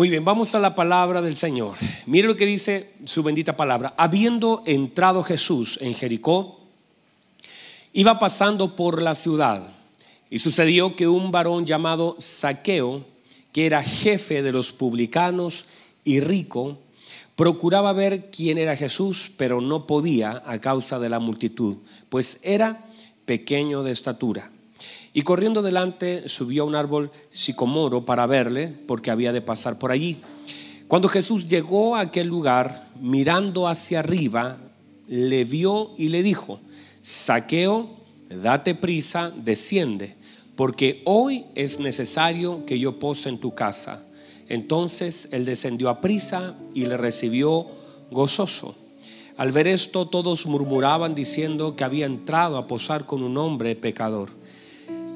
Muy bien, vamos a la palabra del Señor. Mire lo que dice su bendita palabra. Habiendo entrado Jesús en Jericó, iba pasando por la ciudad y sucedió que un varón llamado Saqueo, que era jefe de los publicanos y rico, procuraba ver quién era Jesús, pero no podía a causa de la multitud, pues era pequeño de estatura. Y corriendo delante subió a un árbol sicomoro para verle, porque había de pasar por allí. Cuando Jesús llegó a aquel lugar, mirando hacia arriba, le vio y le dijo, Saqueo, date prisa, desciende, porque hoy es necesario que yo pose en tu casa. Entonces él descendió a prisa y le recibió gozoso. Al ver esto todos murmuraban diciendo que había entrado a posar con un hombre pecador.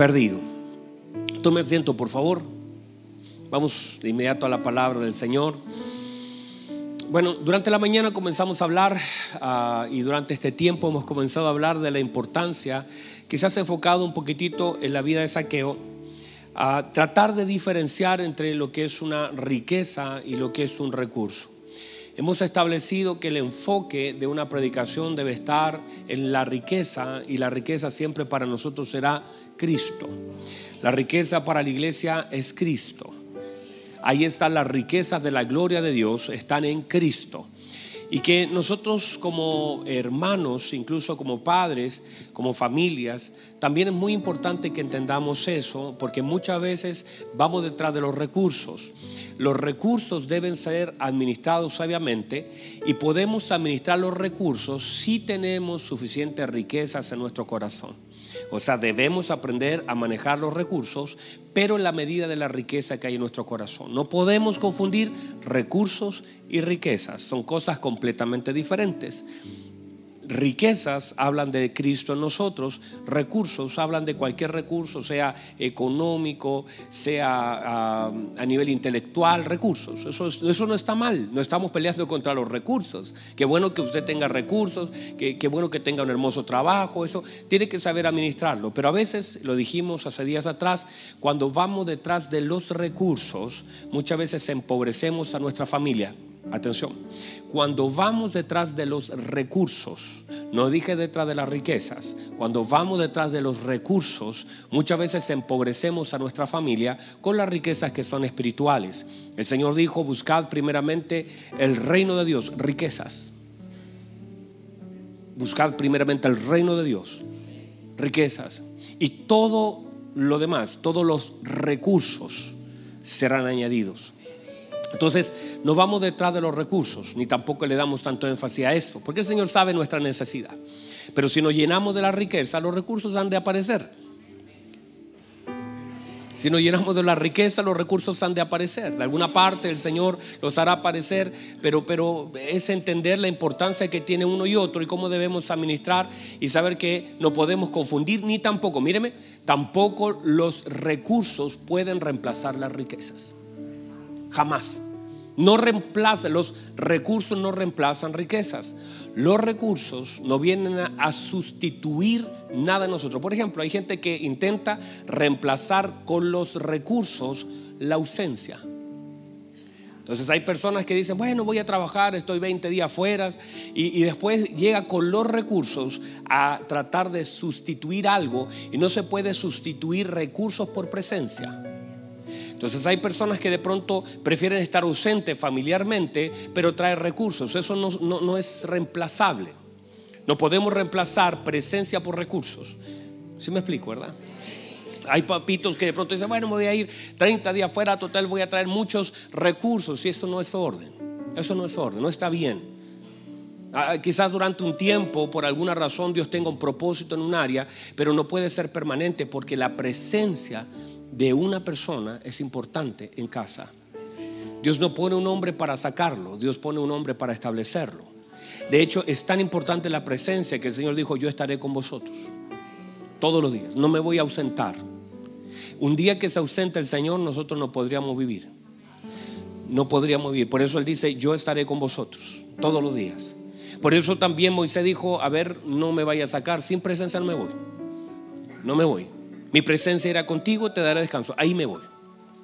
perdido. Tome asiento, por favor. Vamos de inmediato a la palabra del Señor. Bueno, durante la mañana comenzamos a hablar ah, y durante este tiempo hemos comenzado a hablar de la importancia que se ha enfocado un poquitito en la vida de saqueo, a tratar de diferenciar entre lo que es una riqueza y lo que es un recurso. Hemos establecido que el enfoque de una predicación debe estar en la riqueza y la riqueza siempre para nosotros será Cristo. La riqueza para la iglesia es Cristo. Ahí están las riquezas de la gloria de Dios, están en Cristo. Y que nosotros como hermanos, incluso como padres, como familias, también es muy importante que entendamos eso, porque muchas veces vamos detrás de los recursos. Los recursos deben ser administrados sabiamente y podemos administrar los recursos si tenemos suficientes riquezas en nuestro corazón. O sea, debemos aprender a manejar los recursos, pero en la medida de la riqueza que hay en nuestro corazón. No podemos confundir recursos y riquezas, son cosas completamente diferentes riquezas hablan de Cristo en nosotros, recursos hablan de cualquier recurso, sea económico, sea a, nivel intelectual, recursos. Eso, eso, no está mal, no estamos peleando contra los recursos. Qué bueno que usted tenga recursos, qué, qué bueno que tenga un hermoso trabajo, eso tiene que saber administrarlo. Pero a veces, lo dijimos hace días atrás, cuando vamos detrás de los recursos, muchas veces empobrecemos a nuestra familia. Atención, cuando vamos detrás de los recursos, no dije detrás de las riquezas, cuando vamos detrás de los recursos, muchas veces empobrecemos a nuestra familia con las riquezas que son espirituales. El Señor dijo, buscad primeramente el reino de Dios, riquezas. Buscad primeramente el reino de Dios, riquezas. Y todo lo demás, todos los recursos serán añadidos. Entonces, no vamos detrás de los recursos, ni tampoco le damos tanto énfasis a eso, porque el Señor sabe nuestra necesidad. Pero si nos llenamos de la riqueza, los recursos han de aparecer. Si nos llenamos de la riqueza, los recursos han de aparecer. De alguna parte el Señor los hará aparecer, pero, pero es entender la importancia que tiene uno y otro y cómo debemos administrar y saber que no podemos confundir ni tampoco, míreme, tampoco los recursos pueden reemplazar las riquezas. Jamás. No reemplazan, los recursos no reemplazan riquezas. Los recursos no vienen a, sustituir nada en nosotros. Por ejemplo, hay gente que intenta reemplazar con los recursos la ausencia. Entonces hay personas que dicen, bueno, voy a trabajar, estoy 20 días fuera y, después llega con los recursos a tratar de sustituir algo y no se puede sustituir recursos por presencia. Entonces hay personas que de pronto prefieren estar ausentes familiarmente, pero traer recursos. Eso no, es reemplazable. No podemos reemplazar presencia por recursos. ¿Sí me explico, verdad? Hay papitos que de pronto dicen, bueno, me voy a ir 30 días fuera, total voy a traer muchos recursos. Y eso no es orden. Eso no es orden, no está bien. Ah, quizás durante un tiempo, por alguna razón, Dios tenga un propósito en un área, pero no puede ser permanente porque la presencia de una persona es importante en casa. Dios no pone un hombre para sacarlo, Dios pone un hombre para establecerlo. De hecho, es tan importante la presencia que el Señor dijo, yo estaré con vosotros todos los días, no me voy a ausentar. Un día que se ausente el Señor, nosotros no podríamos vivir. No podríamos vivir. Por eso Él dice, yo estaré con vosotros todos los días. Por eso también Moisés dijo, a ver, no me vaya a sacar, sin presencia no me voy. No me voy. Mi presencia irá contigo, te daré descanso. Ahí me voy.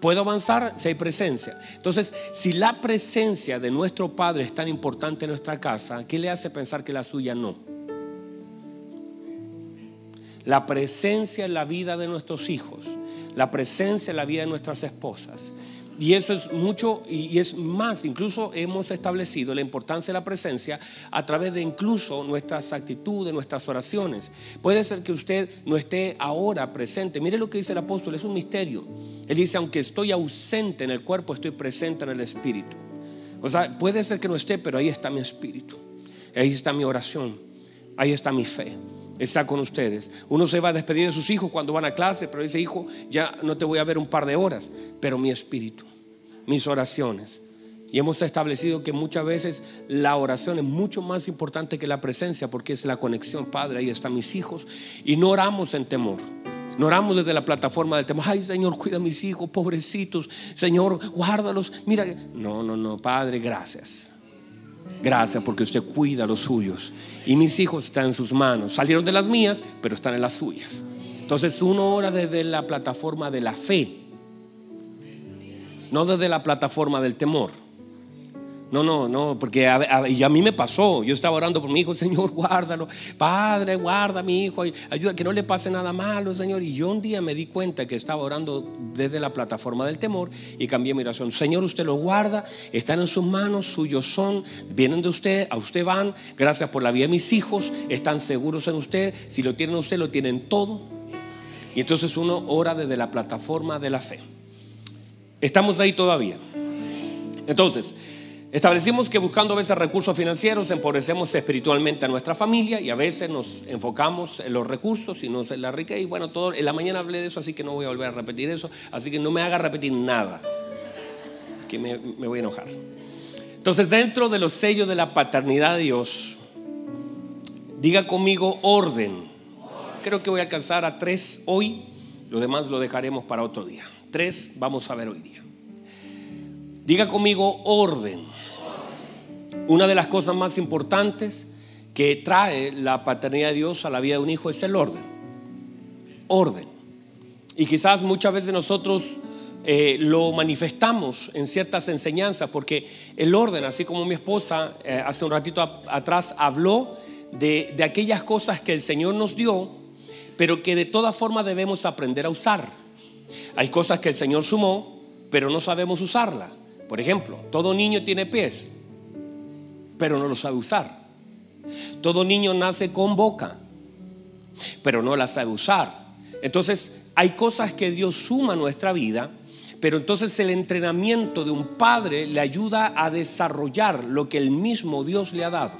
Puedo avanzar si hay presencia. Entonces, si la presencia de nuestro Padre es tan importante en nuestra casa, ¿qué le hace pensar que la suya no? La presencia en la vida de nuestros hijos, la presencia en la vida de nuestras esposas, y eso es mucho y es más, incluso hemos establecido la importancia de la presencia a través de incluso nuestras actitudes, nuestras oraciones. Puede ser que usted no esté ahora presente. Mire lo que dice el apóstol, es un misterio. Él dice, aunque estoy ausente en el cuerpo, estoy presente en el espíritu. O sea, puede ser que no esté, pero ahí está mi espíritu. Ahí está mi oración. Ahí está mi fe está con ustedes. Uno se va a despedir de sus hijos cuando van a clase, pero dice, hijo, ya no te voy a ver un par de horas, pero mi espíritu, mis oraciones. Y hemos establecido que muchas veces la oración es mucho más importante que la presencia porque es la conexión, Padre, ahí están mis hijos. Y no oramos en temor. No oramos desde la plataforma del temor. Ay, Señor, cuida a mis hijos, pobrecitos. Señor, guárdalos. Mira, no, no, no, Padre, gracias. Gracias porque usted cuida a los suyos. Y mis hijos están en sus manos. Salieron de las mías, pero están en las suyas. Entonces uno ora desde la plataforma de la fe, no desde la plataforma del temor. No, no, no, porque a, y a mí me pasó. Yo estaba orando por mi hijo, Señor, guárdalo. Padre, guarda a mi hijo, ayuda que no le pase nada malo, Señor. Y yo un día me di cuenta que estaba orando desde la plataforma del temor y cambié mi oración. Señor, usted lo guarda, están en sus manos, suyos son, vienen de usted, a usted van. Gracias por la vida de mis hijos, están seguros en usted. Si lo tienen usted, lo tienen todo. Y entonces uno ora desde la plataforma de la fe. Estamos ahí todavía. Entonces, Establecimos que buscando a veces recursos financieros empobrecemos espiritualmente a nuestra familia y a veces nos enfocamos en los recursos y no en la riqueza. Y bueno, todo, en la mañana hablé de eso, así que no voy a volver a repetir eso. Así que no me haga repetir nada, que me, me voy a enojar. Entonces, dentro de los sellos de la paternidad de Dios, diga conmigo orden. Creo que voy a alcanzar a tres hoy, lo demás lo dejaremos para otro día. Tres vamos a ver hoy día. Diga conmigo orden. Una de las cosas más importantes que trae la paternidad de Dios a la vida de un hijo es el orden. Orden. Y quizás muchas veces nosotros eh, lo manifestamos en ciertas enseñanzas, porque el orden, así como mi esposa eh, hace un ratito atrás habló de, de aquellas cosas que el Señor nos dio, pero que de todas formas debemos aprender a usar. Hay cosas que el Señor sumó, pero no sabemos usarla. Por ejemplo, todo niño tiene pies pero no lo sabe usar. Todo niño nace con boca, pero no la sabe usar. Entonces, hay cosas que Dios suma a nuestra vida, pero entonces el entrenamiento de un padre le ayuda a desarrollar lo que el mismo Dios le ha dado.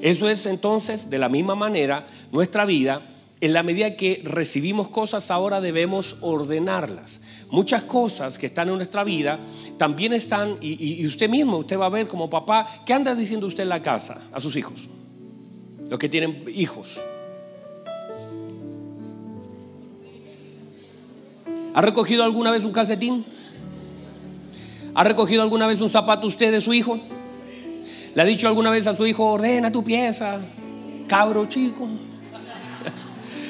Eso es entonces, de la misma manera, nuestra vida. En la medida que recibimos cosas, ahora debemos ordenarlas. Muchas cosas que están en nuestra vida también están, y, usted mismo, usted va a ver como papá, ¿qué anda diciendo usted en la casa a sus hijos? Los que tienen hijos. ¿Ha recogido alguna vez un calcetín? ¿Ha recogido alguna vez un zapato usted de su hijo? ¿Le ha dicho alguna vez a su hijo, ordena tu pieza, cabro chico?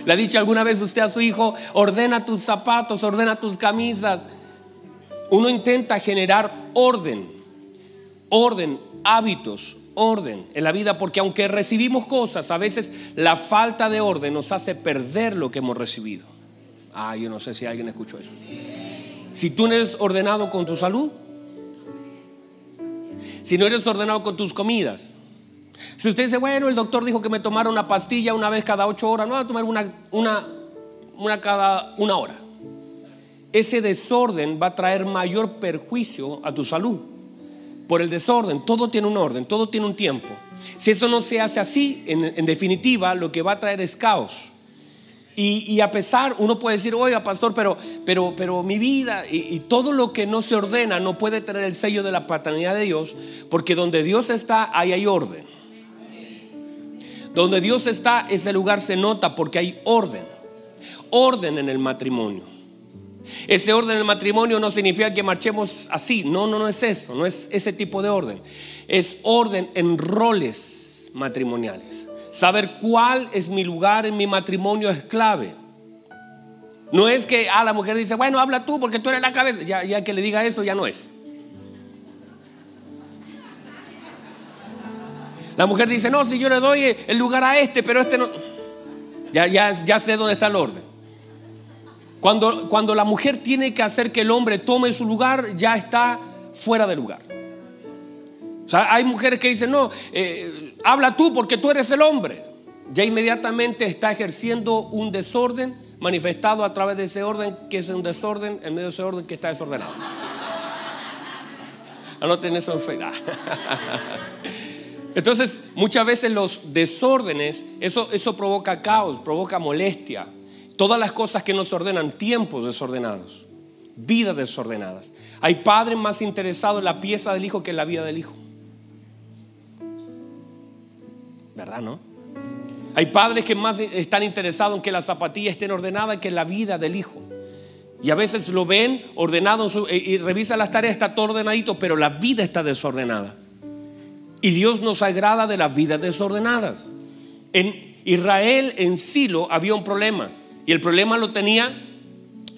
¿Le ha dicho alguna vez usted a su hijo, ordena tus zapatos, ordena tus camisas? Uno intenta generar orden, orden, hábitos, orden en la vida, porque aunque recibimos cosas, a veces la falta de orden nos hace perder lo que hemos recibido. Ah, yo no sé si alguien escuchó eso. Si tú no eres ordenado con tu salud, si no eres ordenado con tus comidas, si usted dice, bueno, el doctor dijo que me tomara una pastilla una vez cada ocho horas, no, va a tomar una, una, una cada una hora. Ese desorden va a traer mayor perjuicio a tu salud. Por el desorden, todo tiene un orden, todo tiene un tiempo. Si eso no se hace así, en, definitiva, lo que va a traer es caos. Y, a pesar, uno puede decir, oiga, pastor, pero, pero, pero mi vida y, todo lo que no se ordena no puede tener el sello de la paternidad de Dios, porque donde Dios está, ahí hay orden. Donde Dios está, ese lugar se nota porque hay orden. Orden en el matrimonio. Ese orden en el matrimonio no significa que marchemos así. No, no, no es eso. No es ese tipo de orden. Es orden en roles matrimoniales. Saber cuál es mi lugar en mi matrimonio es clave. No es que a ah, la mujer dice, bueno, habla tú porque tú eres la cabeza. Ya, ya que le diga eso, ya no es. La mujer dice, no, si yo le doy el lugar a este, pero este no. Ya, ya, ya sé dónde está el orden. Cuando, cuando la mujer tiene que hacer que el hombre tome su lugar, ya está fuera de lugar. O sea, hay mujeres que dicen, no, eh, habla tú porque tú eres el hombre. Ya inmediatamente está ejerciendo un desorden manifestado a través de ese orden, que es un desorden, en medio de ese orden que está desordenado. Anoten eso en fe. Entonces, muchas veces los desórdenes, eso, eso provoca caos, provoca molestia. Todas las cosas que nos ordenan, tiempos desordenados, vidas desordenadas. Hay padres más interesados en la pieza del hijo que en la vida del hijo. ¿Verdad, no? Hay padres que más están interesados en que la zapatilla estén ordenada que en la vida del hijo. Y a veces lo ven ordenado y revisa las tareas, está todo ordenadito, pero la vida está desordenada. Y Dios nos agrada de las vidas desordenadas. En Israel, en Silo, había un problema. Y el problema lo tenía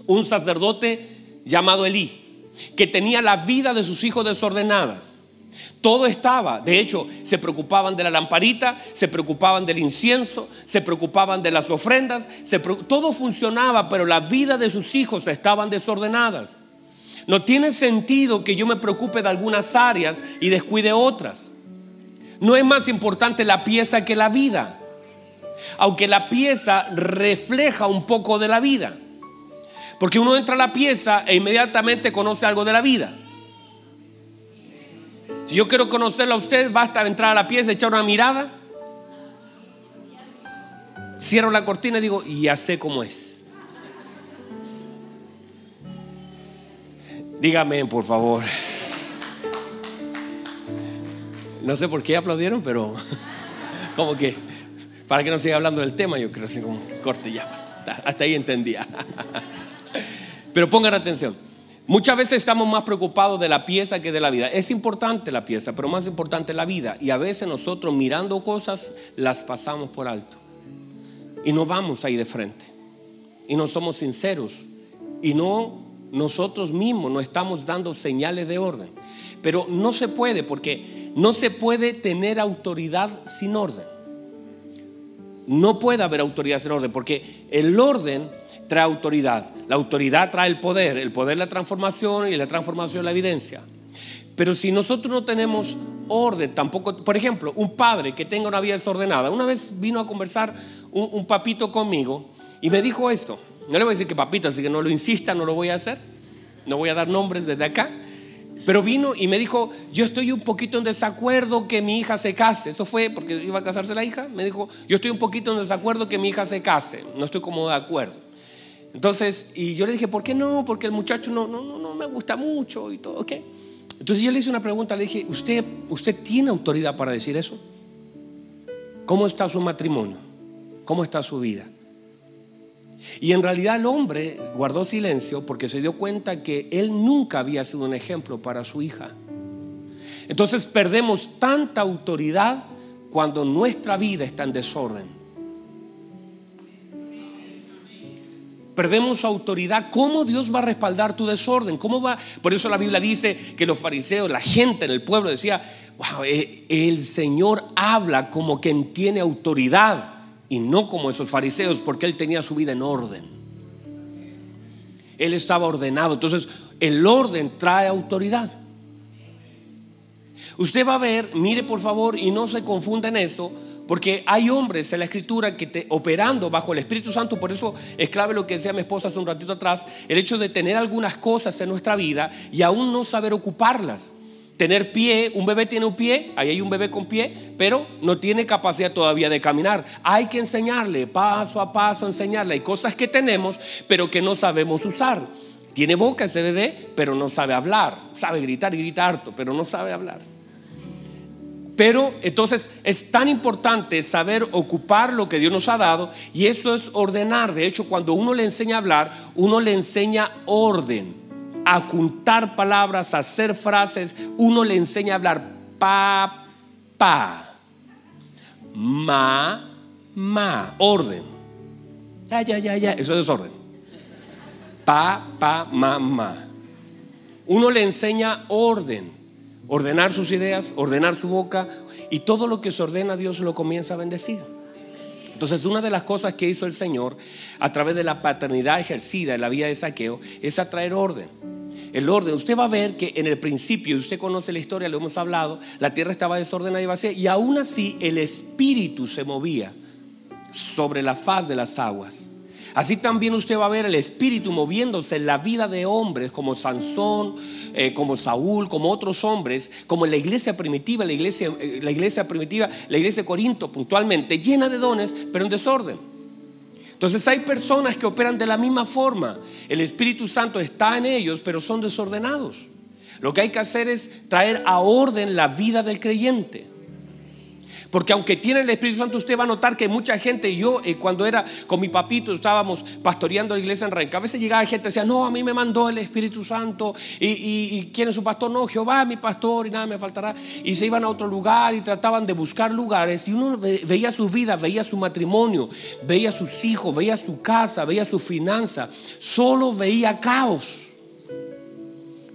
un sacerdote llamado Elí, que tenía la vida de sus hijos desordenadas. Todo estaba, de hecho, se preocupaban de la lamparita, se preocupaban del incienso, se preocupaban de las ofrendas, todo funcionaba, pero la vida de sus hijos estaban desordenadas. No tiene sentido que yo me preocupe de algunas áreas y descuide otras. No es más importante la pieza que la vida, aunque la pieza refleja un poco de la vida. Porque uno entra a la pieza e inmediatamente conoce algo de la vida. Si yo quiero conocerlo a usted, basta entrar a la pieza, echar una mirada. Cierro la cortina y digo, y ya sé cómo es. Dígame, por favor. No sé por qué aplaudieron, pero como que, para que no siga hablando del tema, yo creo que como corte ya. Hasta ahí entendía. Pero pongan atención. Muchas veces estamos más preocupados de la pieza que de la vida. Es importante la pieza, pero más importante la vida. Y a veces nosotros mirando cosas las pasamos por alto. Y no vamos ahí de frente. Y no somos sinceros. Y no nosotros mismos no estamos dando señales de orden. Pero no se puede porque no se puede tener autoridad sin orden. No puede haber autoridad sin orden porque el orden trae autoridad. La autoridad trae el poder, el poder la transformación y la transformación la evidencia. Pero si nosotros no tenemos orden, tampoco, por ejemplo, un padre que tenga una vida desordenada, una vez vino a conversar un, papito conmigo y me dijo esto. No le voy a decir que papito, así que no lo insista, no lo voy a hacer. No voy a dar nombres desde acá. Pero vino y me dijo, yo estoy un poquito en desacuerdo que mi hija se case. Eso fue porque iba a casarse la hija. Me dijo, yo estoy un poquito en desacuerdo que mi hija se case. No estoy como de acuerdo. Entonces, y yo le dije, ¿por qué no? Porque el muchacho no, no, no, no me gusta mucho y todo, ¿ok? Entonces yo le hice una pregunta, le dije, ¿usted, ¿usted tiene autoridad para decir eso? ¿Cómo está su matrimonio? ¿Cómo está su vida? Y en realidad el hombre guardó silencio porque se dio cuenta que él nunca había sido un ejemplo para su hija. Entonces perdemos tanta autoridad cuando nuestra vida está en desorden. perdemos autoridad, ¿cómo Dios va a respaldar tu desorden? ¿Cómo va? Por eso la Biblia dice que los fariseos, la gente en el pueblo decía, wow, eh, el Señor habla como quien tiene autoridad y no como esos fariseos, porque él tenía su vida en orden. Él estaba ordenado. Entonces, el orden trae autoridad. Usted va a ver, mire por favor, y no se confunda en eso, porque hay hombres en la escritura que te, operando bajo el Espíritu Santo, por eso es clave lo que decía mi esposa hace un ratito atrás, el hecho de tener algunas cosas en nuestra vida y aún no saber ocuparlas. Tener pie, un bebé tiene un pie, ahí hay un bebé con pie, pero no tiene capacidad todavía de caminar. Hay que enseñarle paso a paso, enseñarle. Hay cosas que tenemos, pero que no sabemos usar. Tiene boca ese bebé, pero no sabe hablar. Sabe gritar y gritar harto, pero no sabe hablar. Pero entonces es tan importante saber ocupar lo que Dios nos ha dado y eso es ordenar. De hecho, cuando uno le enseña a hablar, uno le enseña orden, a juntar palabras, a hacer frases. Uno le enseña a hablar pa, pa, ma, ma, orden. Ya, ya, ya, ya, eso es orden. Pa, pa, ma, ma. Uno le enseña orden ordenar sus ideas, ordenar su boca y todo lo que se ordena Dios lo comienza a bendecir. Entonces una de las cosas que hizo el Señor a través de la paternidad ejercida en la vida de saqueo es atraer orden. El orden, usted va a ver que en el principio, y usted conoce la historia, lo hemos hablado, la tierra estaba desordenada y vacía y aún así el espíritu se movía sobre la faz de las aguas. Así también usted va a ver el Espíritu moviéndose en la vida de hombres como Sansón, eh, como Saúl, como otros hombres, como en la iglesia primitiva, la iglesia, eh, la iglesia primitiva, la iglesia de Corinto puntualmente, llena de dones, pero en desorden. Entonces hay personas que operan de la misma forma. El Espíritu Santo está en ellos, pero son desordenados. Lo que hay que hacer es traer a orden la vida del creyente. Porque aunque tiene el Espíritu Santo, usted va a notar que mucha gente, yo eh, cuando era con mi papito, estábamos pastoreando la iglesia en Renca, a veces llegaba gente y decía, no, a mí me mandó el Espíritu Santo, y, quién es su pastor, no, Jehová es mi pastor y nada me faltará. Y se iban a otro lugar y trataban de buscar lugares, y uno veía su vida, veía su matrimonio, veía sus hijos, veía su casa, veía su finanza, solo veía caos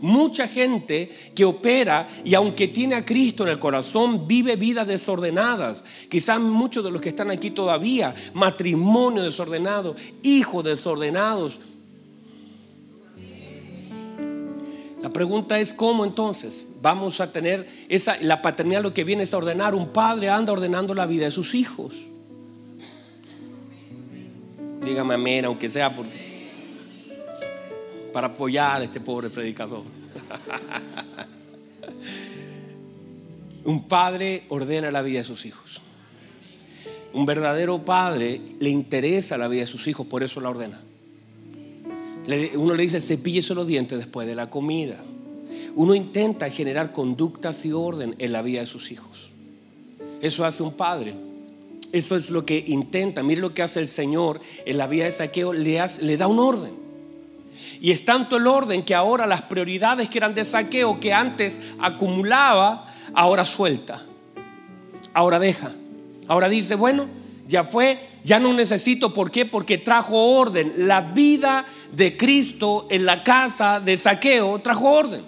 mucha gente que opera y aunque tiene a Cristo en el corazón, vive vidas desordenadas. Quizás muchos de los que están aquí todavía, matrimonio desordenado, hijos desordenados. La pregunta es cómo entonces vamos a tener esa la paternidad lo que viene es a ordenar, un padre anda ordenando la vida de sus hijos. Dígame amén, aunque sea por para apoyar a este pobre predicador. Un padre ordena la vida de sus hijos. Un verdadero padre le interesa la vida de sus hijos, por eso la ordena. Uno le dice, cepíllese los dientes después de la comida. Uno intenta generar conductas y orden en la vida de sus hijos. Eso hace un padre. Eso es lo que intenta. Mire lo que hace el Señor en la vida de Saqueo. Le, le da un orden. Y es tanto el orden que ahora las prioridades que eran de saqueo, que antes acumulaba, ahora suelta. Ahora deja. Ahora dice, bueno, ya fue, ya no necesito. ¿Por qué? Porque trajo orden. La vida de Cristo en la casa de saqueo trajo orden.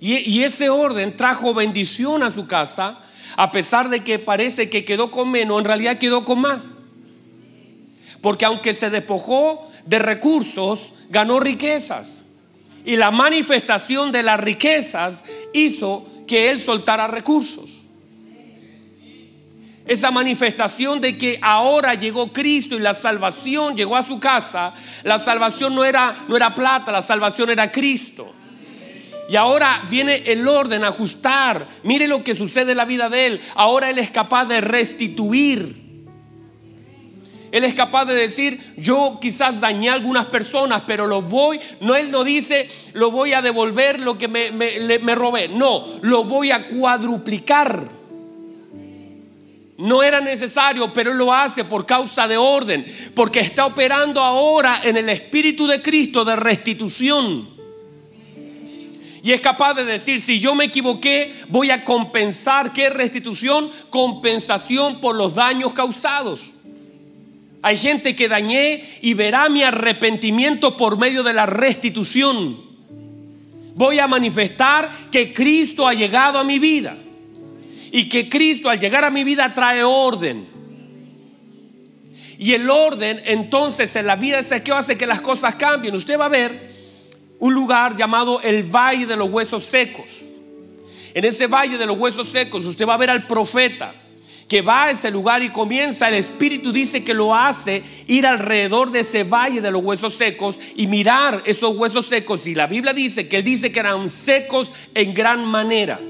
Y, y ese orden trajo bendición a su casa, a pesar de que parece que quedó con menos, en realidad quedó con más. Porque aunque se despojó de recursos, ganó riquezas. Y la manifestación de las riquezas hizo que él soltara recursos. Esa manifestación de que ahora llegó Cristo y la salvación llegó a su casa, la salvación no era, no era plata, la salvación era Cristo. Y ahora viene el orden ajustar. Mire lo que sucede en la vida de él. Ahora él es capaz de restituir él es capaz de decir, yo quizás dañé a algunas personas, pero lo voy, no, Él no dice, lo voy a devolver lo que me, me robé. No, lo voy a cuadruplicar. No era necesario, pero Él lo hace por causa de orden, porque está operando ahora en el Espíritu de Cristo de restitución. Y es capaz de decir, si yo me equivoqué, voy a compensar. ¿Qué restitución? Compensación por los daños causados. Hay gente que dañé y verá mi arrepentimiento por medio de la restitución. Voy a manifestar que Cristo ha llegado a mi vida. Y que Cristo al llegar a mi vida trae orden. Y el orden entonces en la vida de Ezequiel hace que las cosas cambien. Usted va a ver un lugar llamado el Valle de los Huesos Secos. En ese Valle de los Huesos Secos usted va a ver al profeta que va a ese lugar y comienza, el Espíritu dice que lo hace ir alrededor de ese valle de los huesos secos y mirar esos huesos secos. Y la Biblia dice que Él dice que eran secos en gran manera.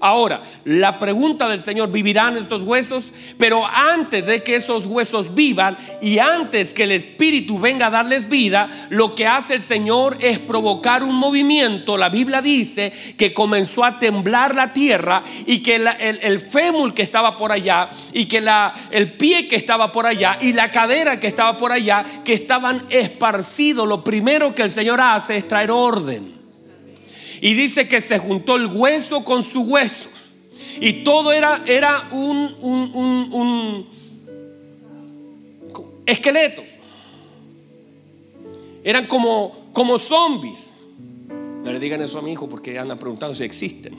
Ahora, la pregunta del Señor, ¿vivirán estos huesos? Pero antes de que esos huesos vivan y antes que el Espíritu venga a darles vida, lo que hace el Señor es provocar un movimiento. La Biblia dice que comenzó a temblar la tierra y que el, fémur que estaba por allá y que el pie que estaba por allá y la cadera que estaba por allá, que estaban esparcidos. Lo primero que el Señor hace es traer orden. Y dice que se juntó el hueso con su hueso. Y todo era, era un, un, un, esqueleto. Eran como, como zombies. No le digan eso a mi hijo porque anda preguntando si existen.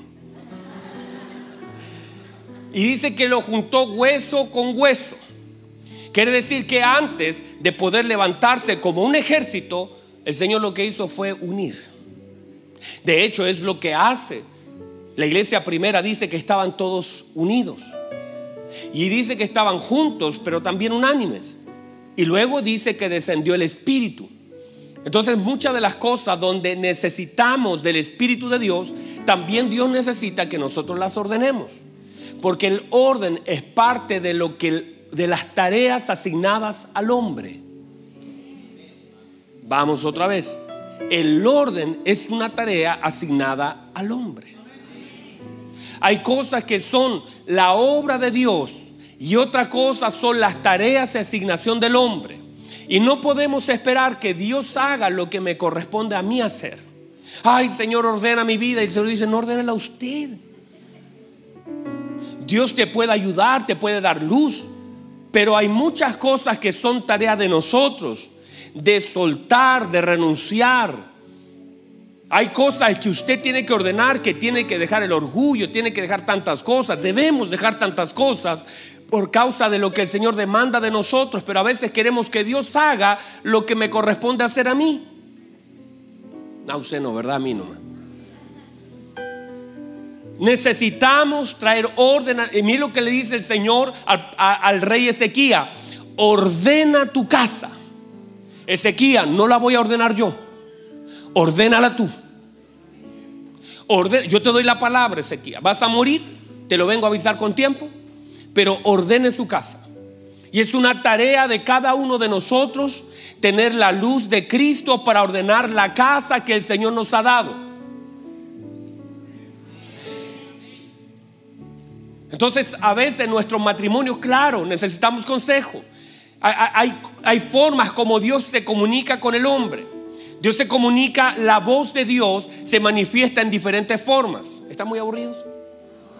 Y dice que lo juntó hueso con hueso. Quiere decir que antes de poder levantarse como un ejército, el Señor lo que hizo fue unir. De hecho, es lo que hace. La iglesia primera dice que estaban todos unidos. Y dice que estaban juntos, pero también unánimes. Y luego dice que descendió el Espíritu. Entonces muchas de las cosas donde necesitamos del Espíritu de Dios, también Dios necesita que nosotros las ordenemos. Porque el orden es parte de lo que de las tareas asignadas al hombre. Vamos otra vez el orden es una tarea asignada al hombre. Hay cosas que son la obra de Dios y otra cosa son las tareas y asignación del hombre. Y no podemos esperar que Dios haga lo que me corresponde a mí hacer. Ay, Señor, ordena mi vida. Y el Señor dice, no ordena a usted. Dios te puede ayudar, te puede dar luz. Pero hay muchas cosas que son tareas de nosotros de soltar, de renunciar. Hay cosas que usted tiene que ordenar, que tiene que dejar el orgullo, tiene que dejar tantas cosas, debemos dejar tantas cosas por causa de lo que el Señor demanda de nosotros, pero a veces queremos que Dios haga lo que me corresponde hacer a mí. No, usted no, ¿verdad? A mí. Necesitamos traer orden. Y mire lo que le dice el Señor al, al rey Ezequiel. Ordena tu casa. Ezequiel, no la voy a ordenar yo. Ordénala tú. yo te doy la palabra, Ezequiel. Vas a morir, te lo vengo a avisar con tiempo, pero ordene su casa. Y es una tarea de cada uno de nosotros tener la luz de Cristo para ordenar la casa que el Señor nos ha dado. Entonces, a veces en nuestro matrimonio, claro, necesitamos consejo. Hay, formas como Dios se comunica con el hombre. Dios se comunica, la voz de Dios se manifiesta en diferentes formas. ¿Están muy aburridos?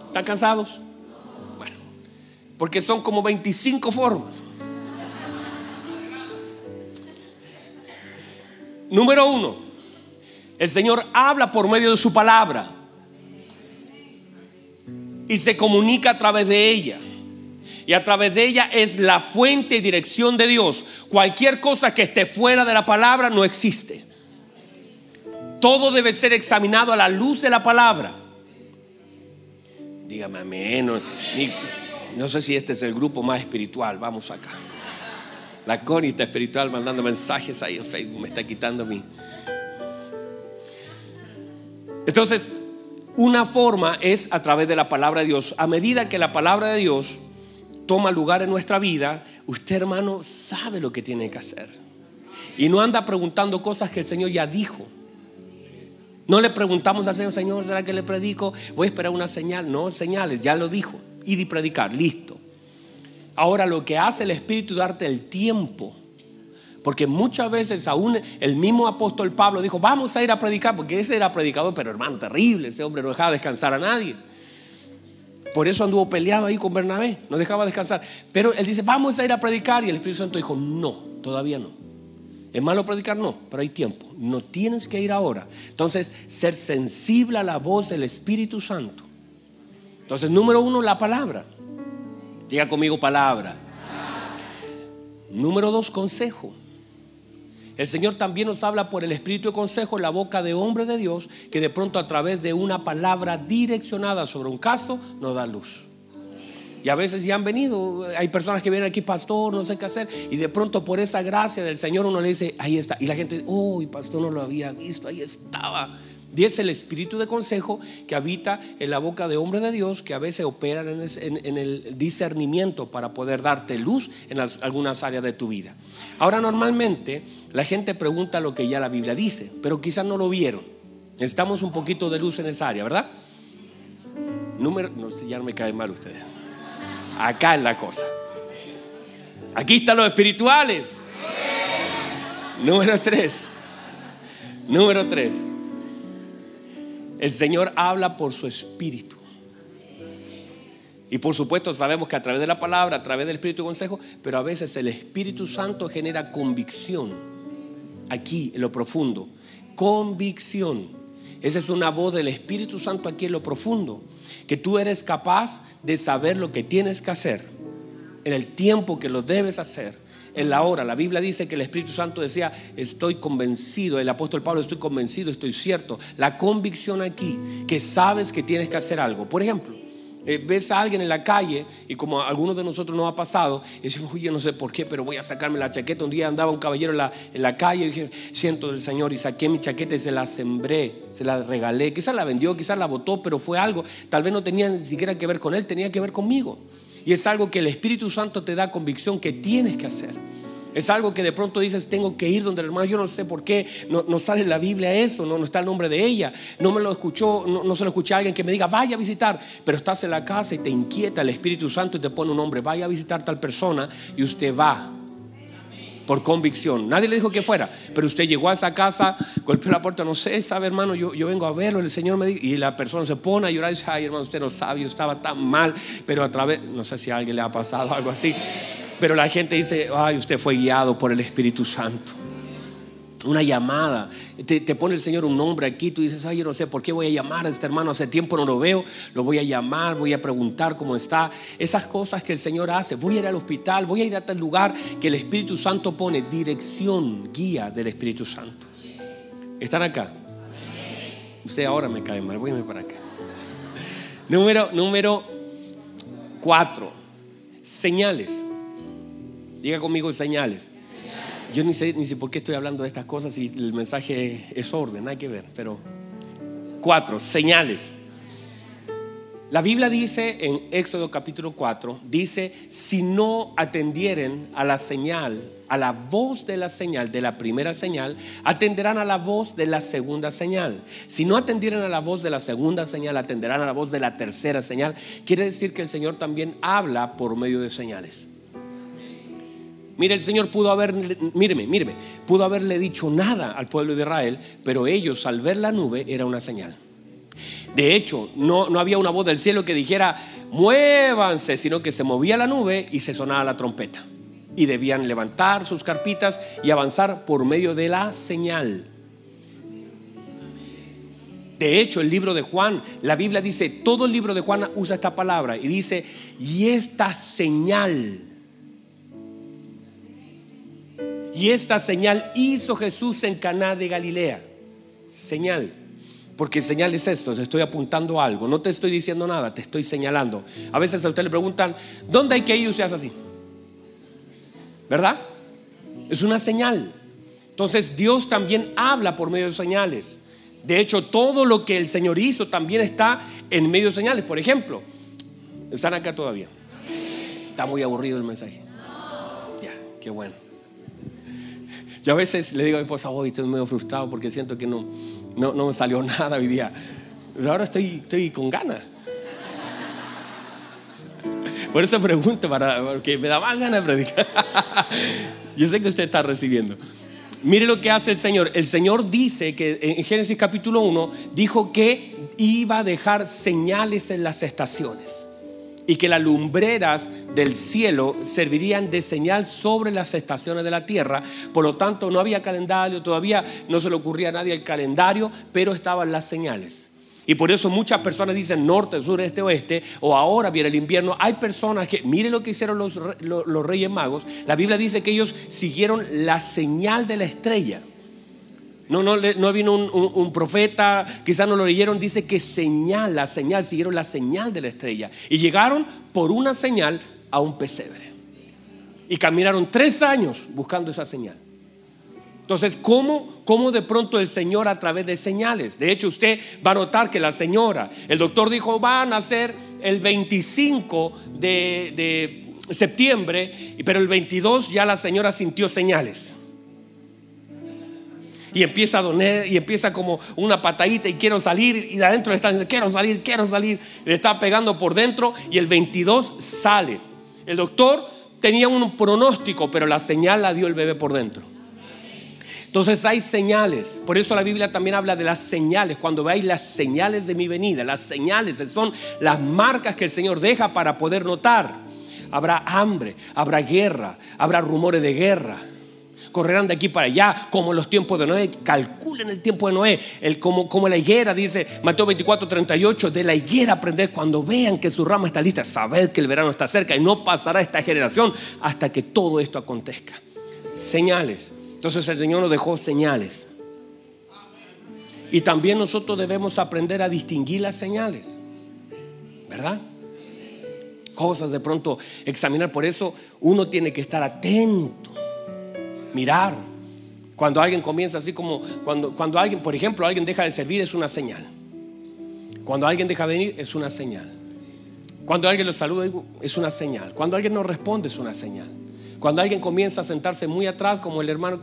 ¿Están cansados? Bueno, porque son como 25 formas. Número uno, el Señor habla por medio de su palabra y se comunica a través de ella y a través de ella es la fuente y dirección de Dios. Cualquier cosa que esté fuera de la palabra no existe. Todo debe ser examinado a la luz de la palabra. Dígame amén. No, sé si este es el grupo más espiritual. Vamos acá. La conita espiritual mandando mensajes ahí en Facebook. Me está quitando a mí. Entonces, una forma es a través de la palabra de Dios. A medida que la palabra de Dios toma lugar en nuestra vida, usted hermano sabe lo que tiene que hacer. Y no anda preguntando cosas que el Señor ya dijo. No le preguntamos al Señor, Señor, ¿será que le predico? Voy a esperar una señal. No, señales, ya lo dijo. Ir y predicar, listo. Ahora lo que hace el Espíritu es darte el tiempo. Porque muchas veces aún el mismo apóstol Pablo dijo, vamos a ir a predicar, porque ese era predicador, pero hermano, terrible, ese hombre no dejaba descansar a nadie. Por eso anduvo peleado ahí con Bernabé, no dejaba descansar. Pero él dice, vamos a ir a predicar. Y el Espíritu Santo dijo, no, todavía no. ¿Es malo predicar? No, pero hay tiempo. No tienes que ir ahora. Entonces, ser sensible a la voz del Espíritu Santo. Entonces, número uno, la palabra. Diga conmigo palabra. Número dos, consejo. El Señor también nos habla por el Espíritu de consejo, la boca de hombre de Dios, que de pronto a través de una palabra direccionada sobre un caso nos da luz. Y a veces ya han venido, hay personas que vienen aquí, pastor, no sé qué hacer. Y de pronto por esa gracia del Señor uno le dice, ahí está. Y la gente, uy, pastor, no lo había visto, ahí estaba. Es el espíritu de consejo que habita en la boca de hombres de Dios que a veces operan en, el discernimiento para poder darte luz en algunas áreas de tu vida. Ahora normalmente la gente pregunta lo que ya la Biblia dice, pero quizás no lo vieron. Necesitamos un poquito de luz en esa área, ¿verdad? Número, no sé, ya no me cae mal ustedes. Acá es la cosa. Aquí están los espirituales. Número tres. Número tres. El Señor habla por su espíritu. Y por supuesto sabemos que a través de la palabra, a través del Espíritu de Consejo, pero a veces el Espíritu Santo genera convicción aquí en lo profundo. Convicción. Esa es una voz del Espíritu Santo aquí en lo profundo. Que tú eres capaz de saber lo que tienes que hacer en el tiempo que lo debes hacer en la hora. La Biblia dice que el Espíritu Santo decía, estoy convencido, el apóstol Pablo, estoy convencido, estoy cierto. La convicción aquí, que sabes que tienes que hacer algo. Por ejemplo, eh, ves a alguien en la calle y como a algunos de nosotros nos ha pasado, y decimos, yo no sé por qué, pero voy a sacarme la chaqueta. Un día andaba un caballero en la, en la calle y dije, siento del Señor, y saqué mi chaqueta y se la sembré, se la regalé. Quizás la vendió, quizás la botó, pero fue algo, tal vez no tenía ni siquiera que ver con él, tenía que ver conmigo. Y es algo que el Espíritu Santo te da convicción que tienes que hacer. Es algo que de pronto dices, tengo que ir donde el hermano. Yo no sé por qué no, sale en la Biblia eso, no, no, está el nombre de ella. No me lo escuchó, no, se lo escuché a alguien que me diga, vaya a visitar. Pero estás en la casa y te inquieta el Espíritu Santo y te pone un nombre, vaya a visitar tal persona y usted va por convicción. Nadie le dijo que fuera, pero usted llegó a esa casa, golpeó la puerta, no sé, sabe hermano, yo, yo vengo a verlo, el Señor me dijo, y la persona se pone a llorar dice, ay hermano, usted no sabe, yo estaba tan mal, pero a través, no sé si a alguien le ha pasado algo así, pero la gente dice, ay, usted fue guiado por el Espíritu Santo una llamada. Te, pone el Señor un nombre aquí, tú dices, ay, yo no sé por qué voy a llamar a este hermano, hace tiempo no lo veo, lo voy a llamar, voy a preguntar cómo está. Esas cosas que el Señor hace, voy a ir al hospital, voy a ir a tal lugar que el Espíritu Santo pone, dirección, guía del Espíritu Santo. ¿Están acá? Usted ahora me cae mal, voy a irme para acá. Número, número cuatro, señales. Diga conmigo señales. Yo ni sé, ni sé por qué estoy hablando de estas cosas si el mensaje es orden, hay que ver. Pero cuatro, señales. La Biblia dice en Éxodo capítulo 4, dice, si no atendieren a la señal, a la voz de la señal, de la primera señal, atenderán a la voz de la segunda señal. Si no atendieran a la voz de la segunda señal, atenderán a la voz de la tercera señal. Quiere decir que el Señor también habla por medio de señales. Mire, el Señor pudo haber, míreme, míreme, pudo haberle dicho nada al pueblo de Israel, pero ellos al ver la nube era una señal. De hecho, no, no había una voz del cielo que dijera, muévanse, sino que se movía la nube y se sonaba la trompeta. Y debían levantar sus carpitas y avanzar por medio de la señal. De hecho, el libro de Juan, la Biblia dice, todo el libro de Juan usa esta palabra y dice, y esta señal y esta señal hizo Jesús en Caná de Galilea. Señal. Porque señal es esto, te estoy apuntando algo, no te estoy diciendo nada, te estoy señalando. A veces a usted le preguntan, ¿dónde hay que ir? Y usted hace así. ¿Verdad? Es una señal. Entonces Dios también habla por medio de señales. De hecho, todo lo que el Señor hizo también está en medio de señales. Por ejemplo, ¿están acá todavía? Está muy aburrido el mensaje. Ya, qué bueno. Yo a veces le digo a mi esposa, hoy estoy medio frustrado porque siento que no, no, me salió nada hoy día. Pero ahora estoy, estoy con ganas. Por eso pregunto, para, porque me da más ganas de predicar. Yo sé que usted está recibiendo. Mire lo que hace el Señor. El Señor dice que en Génesis capítulo 1 dijo que iba a dejar señales en las estaciones y que las lumbreras del cielo servirían de señal sobre las estaciones de la tierra. Por lo tanto, no había calendario, todavía no se le ocurría a nadie el calendario, pero estaban las señales. Y por eso muchas personas dicen norte, sur, este, oeste, o ahora viene el invierno. Hay personas que, mire lo que hicieron los, los reyes magos, la Biblia dice que ellos siguieron la señal de la estrella. No, no, no vino un, profeta, quizás no lo leyeron, dice que señal, la señal, siguieron la señal de la estrella. Y llegaron por una señal a un pesebre. Y caminaron tres años buscando esa señal. Entonces, ¿cómo, ¿cómo de pronto el Señor a través de señales? De hecho, usted va a notar que la señora, el doctor dijo, va a nacer el 25 de, de septiembre, pero el 22 ya la señora sintió señales. Y empieza a y empieza como una patadita y quiero salir. Y de adentro le está diciendo, quiero salir, quiero salir. Le está pegando por dentro y el 22 sale. El doctor tenía un pronóstico, pero la señal la dio el bebé por dentro. Entonces hay señales. Por eso la Biblia también habla de las señales. Cuando veáis las señales de mi venida, las señales son las marcas que el Señor deja para poder notar. Habrá hambre, habrá guerra, habrá rumores de guerra. Correrán de aquí para allá, como en los tiempos de Noé. Calculen el tiempo de Noé. El, como, como la higuera, dice Mateo 24, 38. De la higuera aprender cuando vean que su rama está lista. Sabed que el verano está cerca y no pasará esta generación hasta que todo esto acontezca. Señales. Entonces el Señor nos dejó señales. Y también nosotros debemos aprender a distinguir las señales. ¿Verdad? Cosas de pronto examinar. Por eso uno tiene que estar atento. Mirar. Cuando alguien comienza así como, cuando, cuando alguien, por ejemplo, alguien deja de servir es una señal. Cuando alguien deja de venir es una señal. Cuando alguien lo saluda es una señal. Cuando alguien no responde es una señal. Cuando alguien comienza a sentarse muy atrás, como el hermano,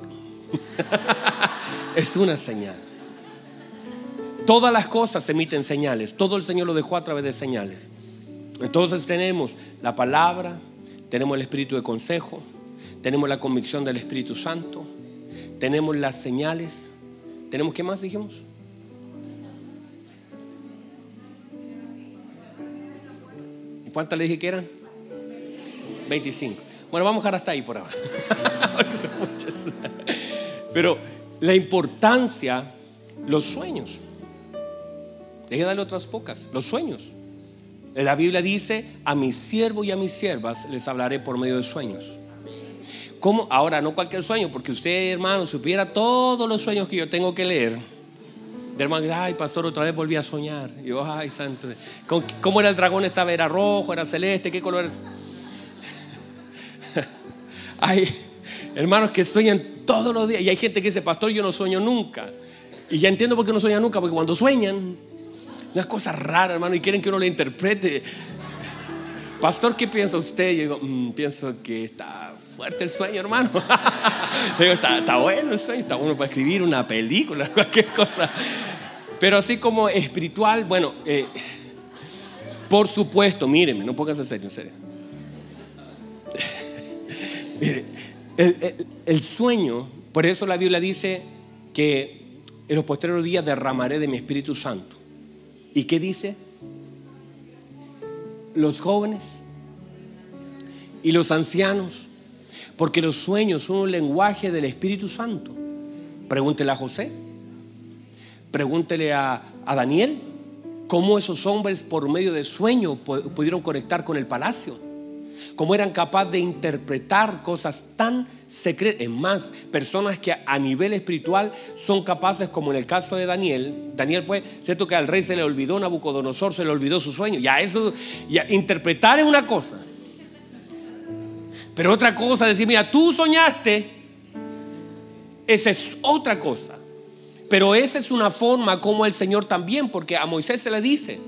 es una señal. Todas las cosas emiten señales. Todo el Señor lo dejó a través de señales. Entonces tenemos la palabra, tenemos el espíritu de consejo, tenemos la convicción del Espíritu Santo, tenemos las señales. ¿Tenemos qué más dijimos? ¿Y cuántas le dije que eran? 25. Bueno, vamos a dejar hasta ahí por ahora. Pero la importancia, los sueños. Deje darle otras pocas, los sueños. La Biblia dice, a mis siervos y a mis siervas les hablaré por medio de sueños. ¿Cómo? Ahora, no cualquier sueño, porque usted, hermano, supiera todos los sueños que yo tengo que leer. De hermano, ay, pastor, otra vez volví a soñar. Y yo, ay, santo. ¿Cómo era el dragón? Estaba, era rojo, era celeste, ¿qué color es? Hay hermanos que sueñan todos los días y hay gente que dice, pastor, yo no sueño nunca. Y ya entiendo por qué no sueñan nunca, porque cuando sueñan, una cosa rara, hermano, y quieren que uno le interprete. Pastor, ¿qué piensa usted? Yo digo, mm, pienso que está fuerte el sueño, hermano. digo, está, bueno el sueño, está bueno para escribir una película, cualquier cosa. Pero así como espiritual, bueno, eh, por supuesto, míreme, no póngase serio, en serio el, sueño, por eso la Biblia dice que en los posteriores días derramaré de mi Espíritu Santo. ¿Y qué dice? Los jóvenes y los ancianos, porque los sueños son un lenguaje del Espíritu Santo. Pregúntele a José, pregúntele a, a Daniel, cómo esos hombres por medio de sueño pudieron conectar con el palacio cómo eran capaces de interpretar cosas tan secretas. Es más, personas que a nivel espiritual son capaces, como en el caso de Daniel. Daniel fue, cierto que al rey se le olvidó, Nabucodonosor se le olvidó su sueño. Ya eso, ya interpretar es una cosa. Pero otra cosa, decir, mira, tú soñaste, esa es otra cosa. Pero esa es una forma como el Señor también, porque a Moisés se le dice,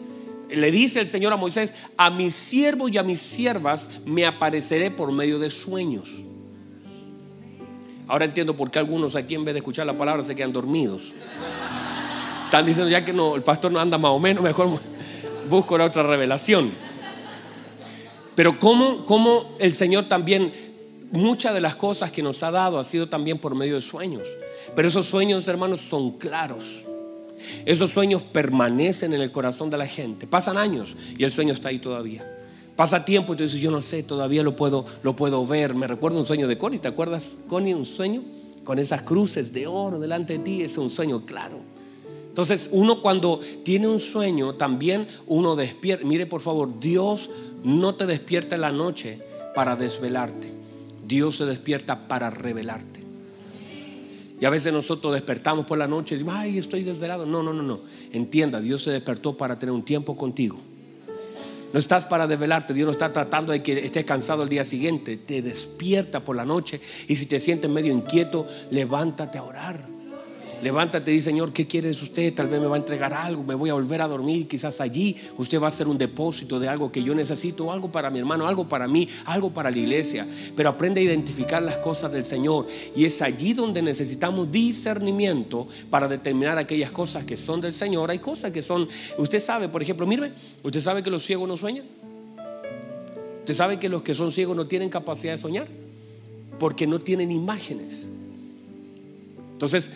le dice el Señor a Moisés, a mis siervos y a mis siervas me apareceré por medio de sueños. Ahora entiendo por qué algunos aquí en vez de escuchar la palabra se quedan dormidos. Están diciendo ya que no, el pastor no anda más o menos, mejor busco la otra revelación. Pero cómo, cómo el Señor también, muchas de las cosas que nos ha dado ha sido también por medio de sueños. Pero esos sueños, hermanos, son claros. Esos sueños permanecen en el corazón de la gente. Pasan años y el sueño está ahí todavía. Pasa tiempo y tú dices, yo no sé, todavía lo puedo, lo puedo ver. Me recuerdo un sueño de Connie, ¿te acuerdas, Connie? Un sueño con esas cruces de oro delante de ti, es un sueño claro. Entonces, uno cuando tiene un sueño, también uno despierta. Mire, por favor, Dios no te despierta en la noche para desvelarte. Dios se despierta para revelarte. Y a veces nosotros despertamos por la noche y decimos, ay, estoy desvelado. No, no, no, no. Entienda, Dios se despertó para tener un tiempo contigo. No estás para desvelarte, Dios no está tratando de que estés cansado el día siguiente. Te despierta por la noche y si te sientes medio inquieto, levántate a orar. Levántate y dice, Señor, ¿qué quiere usted? Tal vez me va a entregar algo, me voy a volver a dormir, quizás allí usted va a hacer un depósito de algo que yo necesito, algo para mi hermano, algo para mí, algo para la iglesia. Pero aprende a identificar las cosas del Señor. Y es allí donde necesitamos discernimiento para determinar aquellas cosas que son del Señor. Hay cosas que son, usted sabe, por ejemplo, mire, usted sabe que los ciegos no sueñan. Usted sabe que los que son ciegos no tienen capacidad de soñar porque no tienen imágenes. Entonces,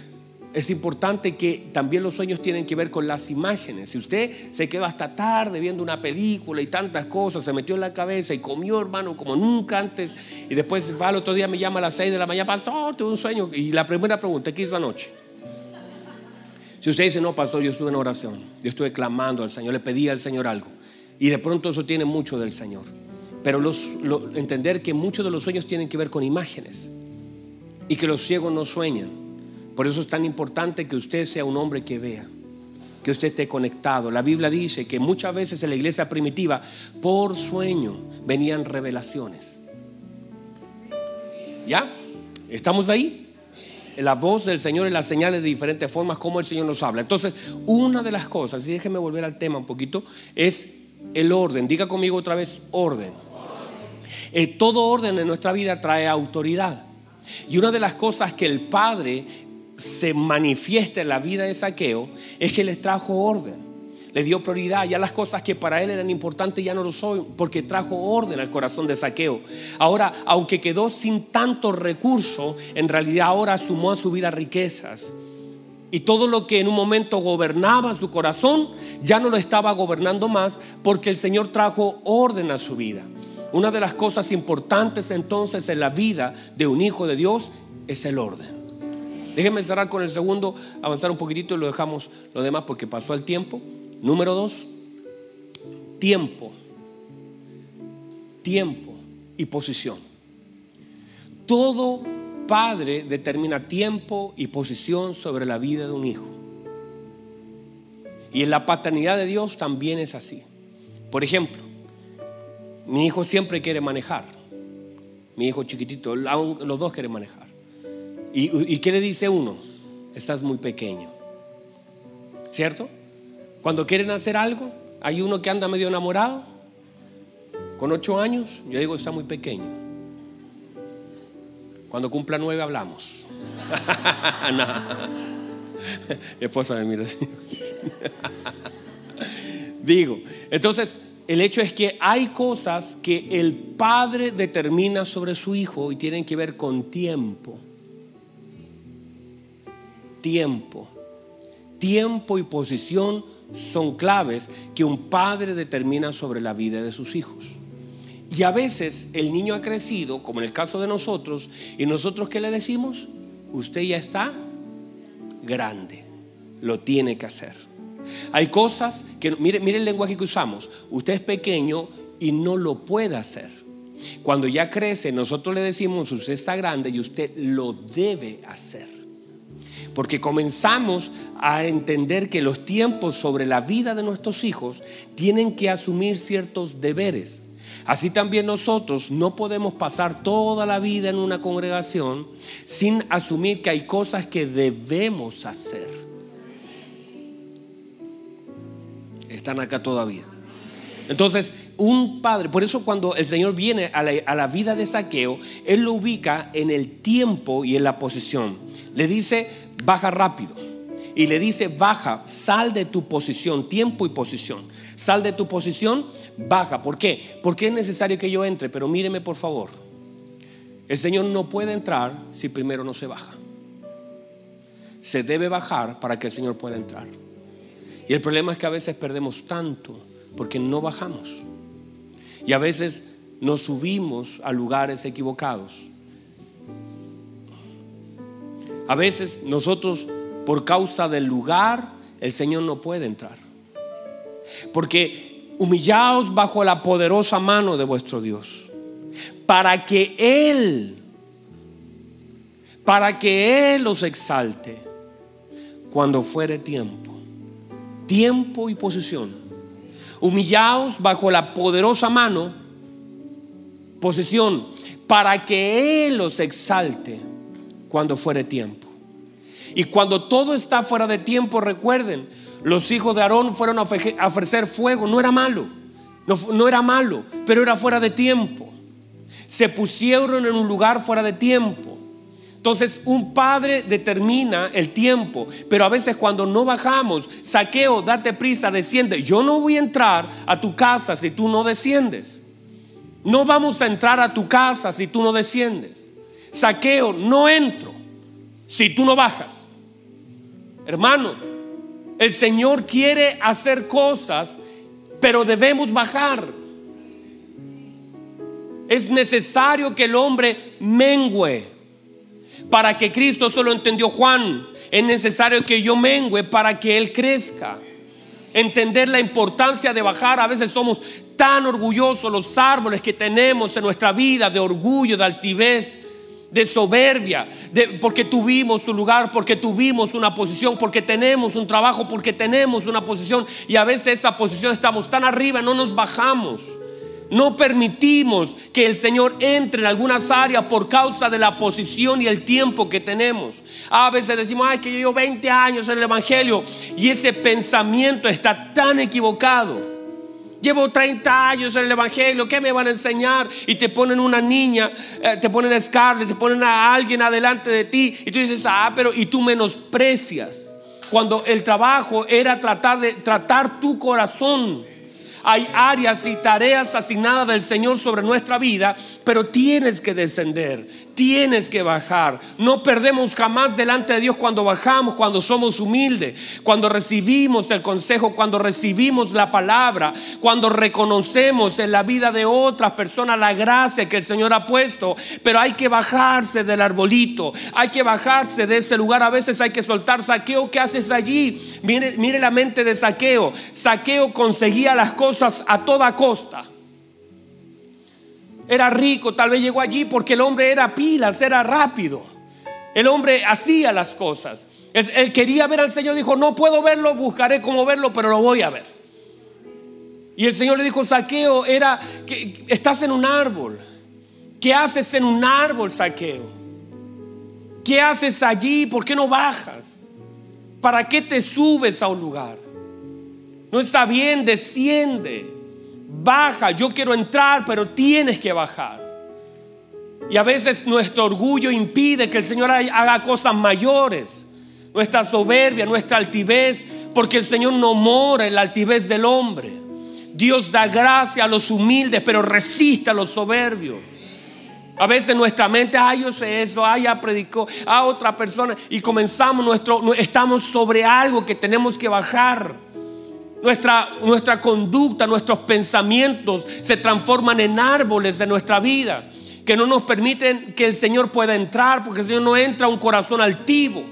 es importante que también los sueños tienen que ver con las imágenes. Si usted se quedó hasta tarde viendo una película y tantas cosas, se metió en la cabeza y comió, hermano, como nunca antes, y después va al otro día, me llama a las 6 de la mañana, pastor, tuve un sueño. Y la primera pregunta, ¿qué hizo anoche? Si usted dice, no, pastor, yo estuve en oración, yo estuve clamando al Señor, le pedí al Señor algo, y de pronto eso tiene mucho del Señor. Pero los, entender que muchos de los sueños tienen que ver con imágenes y que los ciegos no sueñan por eso es tan importante que usted sea un hombre que vea, que usted esté conectado. La Biblia dice que muchas veces en la iglesia primitiva, por sueño, venían revelaciones. ¿Ya? ¿Estamos ahí? La voz del Señor y las señales de diferentes formas, como el Señor nos habla. Entonces, una de las cosas, y déjeme volver al tema un poquito, es el orden. Diga conmigo otra vez, orden. Eh, todo orden en nuestra vida trae autoridad. Y una de las cosas que el Padre se manifiesta en la vida de Saqueo es que les trajo orden. Le dio prioridad. Ya las cosas que para él eran importantes ya no lo son, porque trajo orden al corazón de Saqueo. Ahora, aunque quedó sin tanto recurso, en realidad ahora sumó a su vida riquezas. Y todo lo que en un momento gobernaba su corazón, ya no lo estaba gobernando más, porque el Señor trajo orden a su vida. Una de las cosas importantes entonces en la vida de un hijo de Dios es el orden. Déjenme cerrar con el segundo, avanzar un poquitito y lo dejamos lo demás porque pasó el tiempo. Número dos, tiempo. Tiempo y posición. Todo padre determina tiempo y posición sobre la vida de un hijo. Y en la paternidad de Dios también es así. Por ejemplo, mi hijo siempre quiere manejar. Mi hijo chiquitito, los dos quieren manejar. ¿Y, qué le dice uno? Estás muy pequeño. ¿Cierto? Cuando quieren hacer algo, hay uno que anda medio enamorado, con ocho años, yo digo, está muy pequeño. Cuando cumpla nueve hablamos. no. Mi esposa me mira así. digo, entonces, el hecho es que hay cosas que el padre determina sobre su hijo y tienen que ver con tiempo tiempo. Tiempo y posición son claves que un padre determina sobre la vida de sus hijos. Y a veces el niño ha crecido, como en el caso de nosotros, y nosotros qué le decimos? Usted ya está grande, lo tiene que hacer. Hay cosas que, mire, mire el lenguaje que usamos, usted es pequeño y no lo puede hacer. Cuando ya crece, nosotros le decimos, usted está grande y usted lo debe hacer. Porque comenzamos a entender que los tiempos sobre la vida de nuestros hijos tienen que asumir ciertos deberes. Así también nosotros no podemos pasar toda la vida en una congregación sin asumir que hay cosas que debemos hacer. Están acá todavía. Entonces, un padre, por eso cuando el Señor viene a la, a la, vida de saqueo, Él lo ubica en el tiempo y en la posición. Le dice, baja rápido. Y le dice, baja, sal de tu posición, tiempo y posición. Sal de tu posición, baja. ¿Por qué? Porque es necesario que yo entre, pero míreme por favor. El Señor no puede entrar si primero no se baja. Se debe bajar para que el Señor pueda entrar. Y el problema es que a veces perdemos tanto porque no bajamos. Y a veces nos subimos a lugares equivocados a veces nosotros, por causa del lugar, el Señor no puede entrar. Porque humillaos bajo la poderosa mano de vuestro Dios, para que Él, para que Él los exalte cuando fuere tiempo. Tiempo y posición. Humillaos bajo la poderosa mano, posición, para que Él los exalte cuando fuere tiempo. Y cuando todo está fuera de tiempo, recuerden, los hijos de Aarón fueron a ofrecer fuego, no era malo, no, no era malo, pero era fuera de tiempo. Se pusieron en un lugar fuera de tiempo. Entonces un padre determina el tiempo, pero a veces cuando no bajamos, saqueo, date prisa, desciende. Yo no voy a entrar a tu casa si tú no desciendes. No vamos a entrar a tu casa si tú no desciendes. Saqueo, no entro si tú no bajas. Hermano, el Señor quiere hacer cosas, pero debemos bajar. Es necesario que el hombre mengüe para que Cristo, solo entendió Juan, es necesario que yo mengüe para que Él crezca. Entender la importancia de bajar. A veces somos tan orgullosos los árboles que tenemos en nuestra vida de orgullo, de altivez, de soberbia, de, porque tuvimos un lugar, porque tuvimos una posición, porque tenemos un trabajo, porque tenemos una posición. Y a veces esa posición estamos tan arriba, no nos bajamos. No permitimos que el Señor entre en algunas áreas por causa de la posición y el tiempo que tenemos. A veces decimos, ay, que yo llevo 20 años en el Evangelio y ese pensamiento está tan equivocado. Llevo 30 años en el Evangelio, ¿qué me van a enseñar? Y te ponen una niña, eh, te ponen a Scarlett, te ponen a alguien adelante de ti y tú dices, ah, pero y tú menosprecias. Cuando el trabajo era tratar de tratar tu corazón hay áreas y tareas asignadas del Señor sobre nuestra vida, pero tienes que descender, tienes que bajar. No perdemos jamás delante de Dios cuando bajamos, cuando somos humildes, cuando recibimos el consejo, cuando recibimos la palabra, cuando reconocemos en la vida de otras personas la gracia que el Señor ha puesto. Pero hay que bajarse del arbolito, hay que bajarse de ese lugar. A veces hay que soltar saqueo. ¿Qué haces allí? Mire, mire la mente de saqueo. Saqueo conseguía las cosas a toda costa era rico, tal vez llegó allí porque el hombre era pilas, era rápido. El hombre hacía las cosas. Él, quería ver al Señor, dijo, no puedo verlo, buscaré cómo verlo, pero lo voy a ver. Y el Señor le dijo, saqueo, era, que, estás en un árbol. ¿Qué haces en un árbol, saqueo? ¿Qué haces allí? ¿Por qué no bajas? ¿Para qué te subes a un lugar? No está bien, desciende baja, yo quiero entrar, pero tienes que bajar. Y a veces nuestro orgullo impide que el Señor haga cosas mayores. Nuestra soberbia, nuestra altivez, porque el Señor no mora en la altivez del hombre. Dios da gracia a los humildes, pero resiste a los soberbios. A veces nuestra mente, ay, yo sé eso, ay, ya predicó a otra persona y comenzamos nuestro, estamos sobre algo que tenemos que bajar. Nuestra, nuestra conducta, nuestros pensamientos se transforman en árboles de nuestra vida que no nos permiten que el Señor pueda entrar, porque el Señor no entra a un corazón altivo.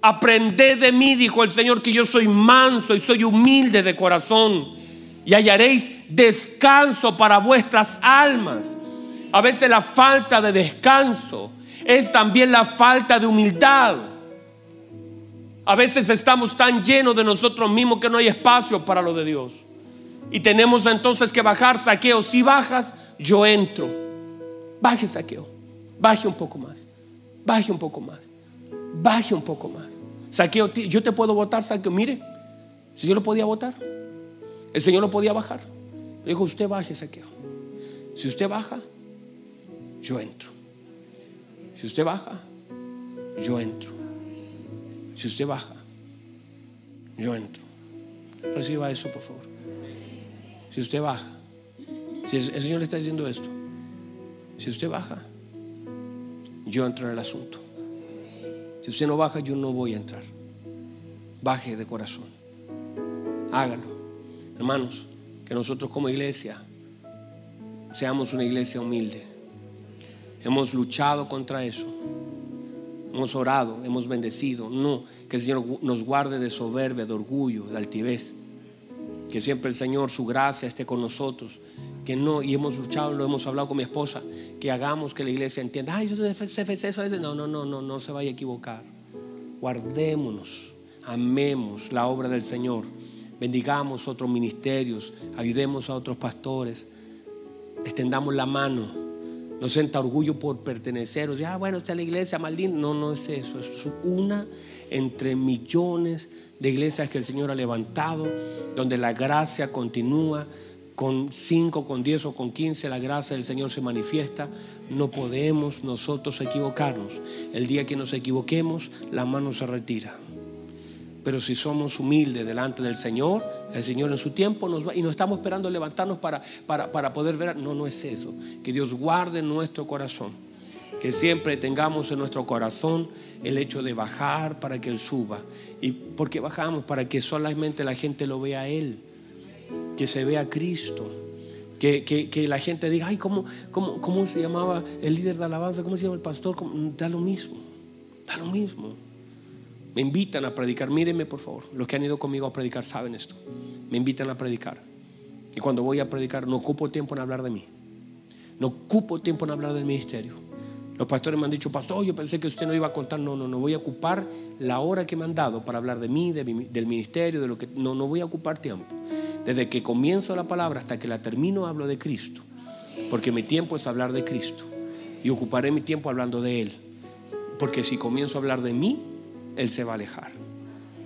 Aprended de mí, dijo el Señor, que yo soy manso y soy humilde de corazón, y hallaréis descanso para vuestras almas. A veces la falta de descanso es también la falta de humildad. A veces estamos tan llenos de nosotros mismos que no hay espacio para lo de Dios. Y tenemos entonces que bajar saqueo. Si bajas, yo entro. Baje saqueo. Baje un poco más. Baje un poco más. Baje un poco más. Saqueo, yo te puedo votar, saqueo. Mire, si yo lo podía votar, el Señor lo podía bajar. Le dijo, usted baje saqueo. Si usted baja, yo entro. Si usted baja, yo entro. Si usted baja, yo entro. Reciba eso, por favor. Si usted baja, si el Señor le está diciendo esto, si usted baja, yo entro en el asunto. Si usted no baja, yo no voy a entrar. Baje de corazón. Hágalo. Hermanos, que nosotros como iglesia seamos una iglesia humilde. Hemos luchado contra eso hemos orado, hemos bendecido. No, que el Señor nos guarde de soberbia, de orgullo, de altivez. Que siempre el Señor, su gracia esté con nosotros. Que no, y hemos luchado, lo hemos hablado con mi esposa, que hagamos que la iglesia entienda, ay, yo de eso, no, no, no, no, no se vaya a equivocar. Guardémonos, amemos la obra del Señor, bendigamos otros ministerios, ayudemos a otros pastores, extendamos la mano, no sienta orgullo por pertenecer, o sea, ah, bueno, está la iglesia maldita. No, no es eso, es una entre millones de iglesias que el Señor ha levantado, donde la gracia continúa, con 5, con 10 o con 15 la gracia del Señor se manifiesta. No podemos nosotros equivocarnos. El día que nos equivoquemos, la mano se retira. Pero si somos humildes delante del Señor, el Señor en su tiempo nos va y no estamos esperando levantarnos para, para, para poder ver. No, no es eso. Que Dios guarde nuestro corazón. Que siempre tengamos en nuestro corazón el hecho de bajar para que Él suba. ¿Y por qué bajamos? Para que solamente la gente lo vea a Él que se vea Cristo. Que, que, la gente diga, ay, ¿cómo, cómo, ¿cómo se llamaba el líder de alabanza? ¿Cómo se llama el pastor? Da lo mismo, da lo mismo. Me invitan a predicar, mírenme por favor, los que han ido conmigo a predicar saben esto. Me invitan a predicar. Y cuando voy a predicar no ocupo tiempo en hablar de mí. No ocupo tiempo en hablar del ministerio. Los pastores me han dicho, pastor, yo pensé que usted no iba a contar. No, no, no voy a ocupar la hora que me han dado para hablar de mí, del ministerio, de lo que... No, no voy a ocupar tiempo. Desde que comienzo la palabra hasta que la termino hablo de Cristo. Porque mi tiempo es hablar de Cristo. Y ocuparé mi tiempo hablando de Él. Porque si comienzo a hablar de mí, Él se va a alejar.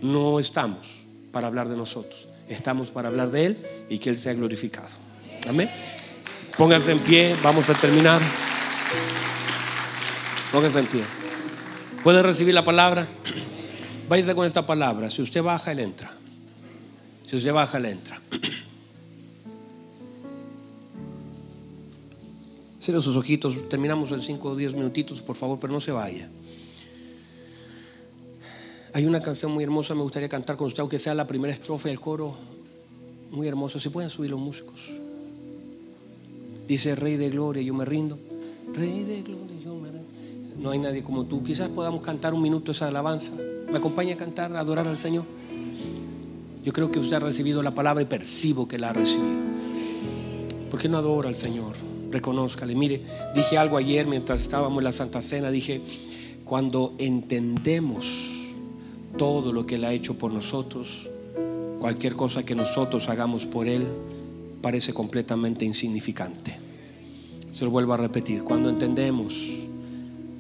No estamos para hablar de nosotros. Estamos para hablar de Él y que Él sea glorificado. Amén. Pónganse en pie, vamos a terminar. Pónganse en pie. ¿Puede recibir la palabra? Váyase con esta palabra. Si usted baja, Él entra. Si usted baja, le entra. Cierre sus ojitos, terminamos en 5 o 10 minutitos, por favor, pero no se vaya. Hay una canción muy hermosa, me gustaría cantar con usted, aunque sea la primera estrofa del coro. Muy hermoso, si pueden subir los músicos. Dice, Rey de Gloria, yo me rindo. Rey de Gloria, yo me rindo. No hay nadie como tú. Quizás podamos cantar un minuto esa alabanza. ¿Me acompaña a cantar, a adorar al Señor? Yo creo que usted ha recibido la palabra y percibo que la ha recibido. ¿Por qué no adora al Señor? Reconózcale. Mire, dije algo ayer mientras estábamos en la Santa Cena. Dije, cuando entendemos todo lo que Él ha hecho por nosotros, cualquier cosa que nosotros hagamos por Él parece completamente insignificante. Se lo vuelvo a repetir. Cuando entendemos,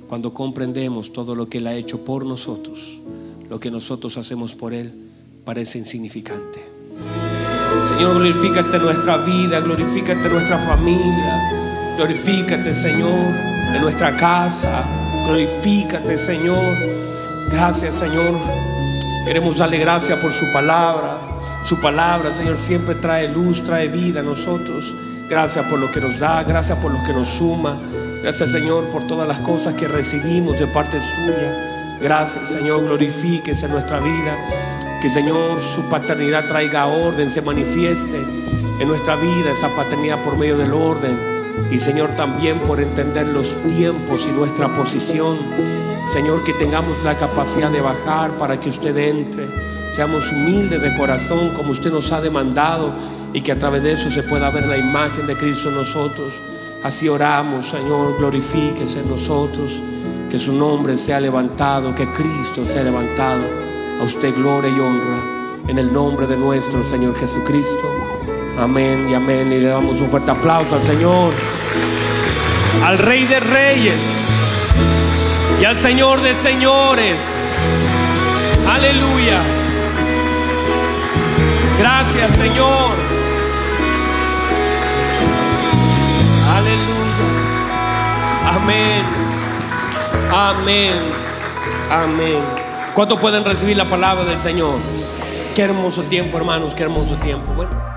cuando comprendemos todo lo que Él ha hecho por nosotros, lo que nosotros hacemos por Él, parece insignificante. Señor, glorifícate nuestra vida, glorifícate nuestra familia, glorifícate, Señor, en nuestra casa, glorifícate, Señor. Gracias, Señor. Queremos darle gracias por su palabra. Su palabra, Señor, siempre trae luz, trae vida a nosotros. Gracias por lo que nos da, gracias por lo que nos suma. Gracias, Señor, por todas las cosas que recibimos de parte suya. Gracias, Señor, glorifíquese en nuestra vida. Que Señor su paternidad traiga orden, se manifieste en nuestra vida esa paternidad por medio del orden. Y Señor también por entender los tiempos y nuestra posición. Señor, que tengamos la capacidad de bajar para que usted entre. Seamos humildes de corazón como usted nos ha demandado y que a través de eso se pueda ver la imagen de Cristo en nosotros. Así oramos, Señor, glorifíquese en nosotros, que su nombre sea levantado, que Cristo sea levantado. A usted gloria y honra en el nombre de nuestro Señor Jesucristo. Amén y amén. Y le damos un fuerte aplauso al Señor, al Rey de Reyes y al Señor de Señores. Aleluya. Gracias Señor. Aleluya. Amén. Amén. Amén. ¿Cuántos pueden recibir la palabra del Señor? Qué hermoso tiempo, hermanos, qué hermoso tiempo. Bueno.